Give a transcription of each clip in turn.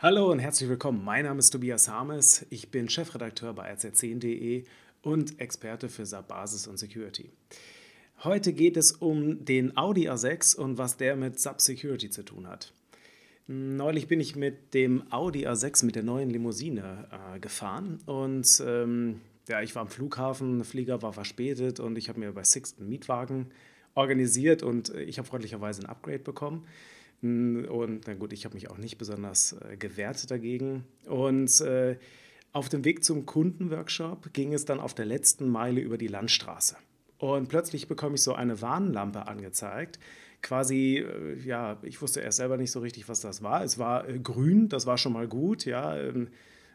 Hallo und herzlich willkommen. Mein Name ist Tobias Harmes. Ich bin Chefredakteur bei rz10.de und Experte für SAP Basis und Security. Heute geht es um den Audi A6 und was der mit SAP Security zu tun hat. Neulich bin ich mit dem Audi A6 mit der neuen Limousine äh, gefahren und ähm, ja, ich war am Flughafen, der Flieger war verspätet und ich habe mir bei Sixt einen Mietwagen organisiert und ich habe freundlicherweise ein Upgrade bekommen. Und na gut, ich habe mich auch nicht besonders äh, gewehrt dagegen. Und äh, auf dem Weg zum Kundenworkshop ging es dann auf der letzten Meile über die Landstraße. Und plötzlich bekomme ich so eine Warnlampe angezeigt. Quasi, äh, ja, ich wusste erst selber nicht so richtig, was das war. Es war äh, grün, das war schon mal gut, ja, ähm,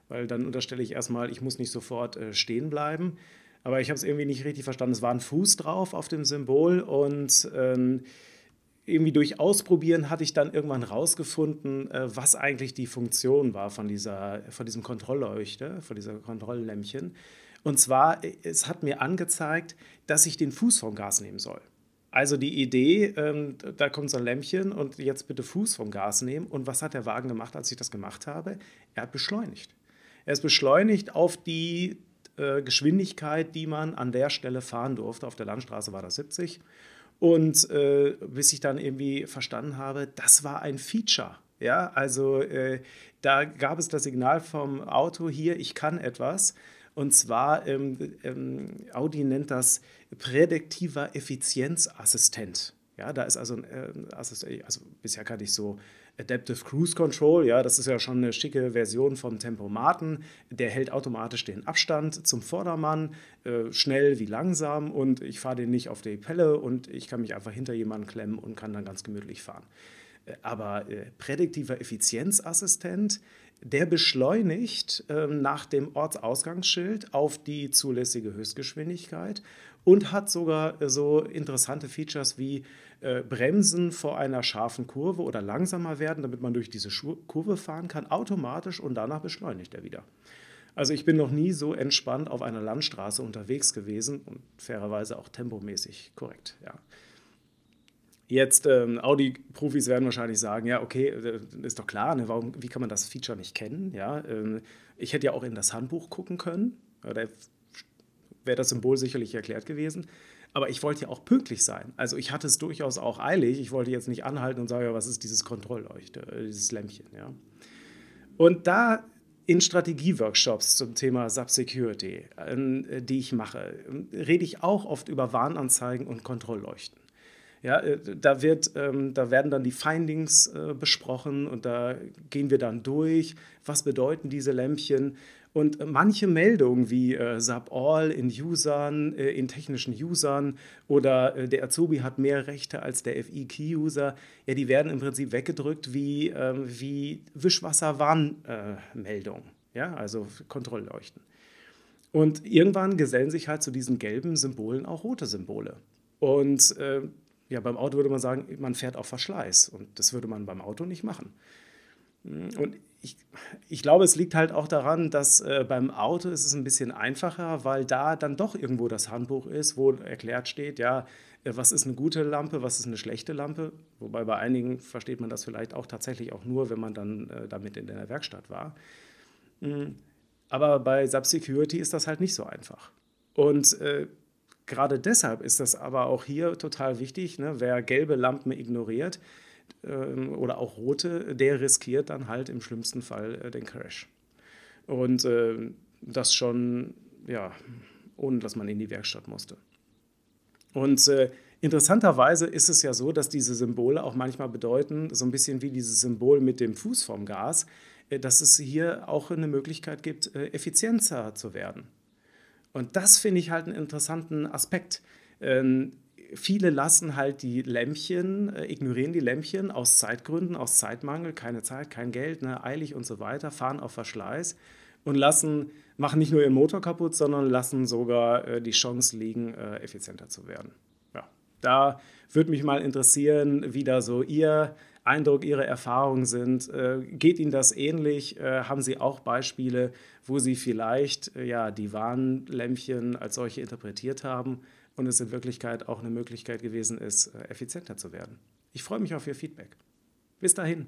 weil dann unterstelle ich erstmal, ich muss nicht sofort äh, stehen bleiben. Aber ich habe es irgendwie nicht richtig verstanden. Es war ein Fuß drauf auf dem Symbol und ähm, irgendwie durch Ausprobieren hatte ich dann irgendwann rausgefunden, äh, was eigentlich die Funktion war von, dieser, von diesem Kontrollleuchte, von dieser Kontrolllämpchen. Und zwar, äh, es hat mir angezeigt, dass ich den Fuß vom Gas nehmen soll. Also die Idee, ähm, da kommt so ein Lämpchen und jetzt bitte Fuß vom Gas nehmen. Und was hat der Wagen gemacht, als ich das gemacht habe? Er hat beschleunigt. Er ist beschleunigt auf die äh, Geschwindigkeit, die man an der Stelle fahren durfte. Auf der Landstraße war das 70. Und äh, bis ich dann irgendwie verstanden habe, das war ein Feature. Ja, also äh, da gab es das Signal vom Auto hier, ich kann etwas. Und zwar, ähm, ähm, Audi nennt das prädiktiver Effizienzassistent. Ja, da ist also äh, Assistent, also bisher kannte ich so Adaptive Cruise Control, ja, das ist ja schon eine schicke Version vom Tempomaten. Der hält automatisch den Abstand zum Vordermann, äh, schnell wie langsam und ich fahre den nicht auf die Pelle und ich kann mich einfach hinter jemanden klemmen und kann dann ganz gemütlich fahren. Aber äh, prädiktiver Effizienzassistent, der beschleunigt äh, nach dem Ortsausgangsschild auf die zulässige Höchstgeschwindigkeit und hat sogar äh, so interessante Features wie äh, Bremsen vor einer scharfen Kurve oder langsamer werden, damit man durch diese Kurve fahren kann, automatisch und danach beschleunigt er wieder. Also ich bin noch nie so entspannt auf einer Landstraße unterwegs gewesen und fairerweise auch tempomäßig korrekt. Ja. Jetzt, ähm, Audi-Profis werden wahrscheinlich sagen, ja, okay, äh, ist doch klar, ne, warum, wie kann man das Feature nicht kennen? Ja, ähm, ich hätte ja auch in das Handbuch gucken können, da wäre das Symbol sicherlich erklärt gewesen. Aber ich wollte ja auch pünktlich sein. Also ich hatte es durchaus auch eilig. Ich wollte jetzt nicht anhalten und sagen, ja, was ist dieses Kontrollleuchte, äh, dieses Lämpchen. Ja. Und da in Strategieworkshops zum Thema Subsecurity, äh, die ich mache, rede ich auch oft über Warnanzeigen und Kontrollleuchten. Ja, äh, da, wird, ähm, da werden dann die Findings äh, besprochen und da gehen wir dann durch, was bedeuten diese Lämpchen. Und äh, manche Meldungen wie äh, SAP All in Usern, äh, in technischen Usern oder äh, der Azubi hat mehr Rechte als der FI-Key-User, ja, die werden im Prinzip weggedrückt wie, äh, wie Wischwasser-Warnmeldungen, ja, also Kontrollleuchten. Und irgendwann gesellen sich halt zu diesen gelben Symbolen auch rote Symbole. Und äh, ja, beim Auto würde man sagen, man fährt auf Verschleiß und das würde man beim Auto nicht machen. Und ich, ich glaube, es liegt halt auch daran, dass äh, beim Auto ist es ein bisschen einfacher, weil da dann doch irgendwo das Handbuch ist, wo erklärt steht, ja, äh, was ist eine gute Lampe, was ist eine schlechte Lampe. Wobei bei einigen versteht man das vielleicht auch tatsächlich auch nur, wenn man dann äh, damit in der Werkstatt war. Mhm. Aber bei Subsecurity ist das halt nicht so einfach. Und äh, gerade deshalb ist das aber auch hier total wichtig. Ne? Wer gelbe Lampen ignoriert ähm, oder auch rote, der riskiert dann halt im schlimmsten Fall äh, den Crash. Und äh, das schon, ja, ohne dass man in die Werkstatt musste. Und äh, interessanterweise ist es ja so, dass diese Symbole auch manchmal bedeuten, so ein bisschen wie dieses Symbol mit dem Fuß vom Gas, äh, dass es hier auch eine Möglichkeit gibt, äh, effizienter zu werden. Und das finde ich halt einen interessanten Aspekt. Ähm, viele lassen halt die Lämpchen, äh, ignorieren die Lämpchen aus Zeitgründen, aus Zeitmangel, keine Zeit, kein Geld, ne, eilig und so weiter, fahren auf Verschleiß und lassen, machen nicht nur ihren Motor kaputt, sondern lassen sogar äh, die Chance liegen, äh, effizienter zu werden. Ja, da würde mich mal interessieren, wie da so Ihr Eindruck, Ihre Erfahrungen sind. Äh, geht Ihnen das ähnlich? Äh, haben Sie auch Beispiele, wo Sie vielleicht äh, ja, die Warnlämpchen als solche interpretiert haben und es in Wirklichkeit auch eine Möglichkeit gewesen ist, effizienter zu werden? Ich freue mich auf Ihr Feedback. Bis dahin.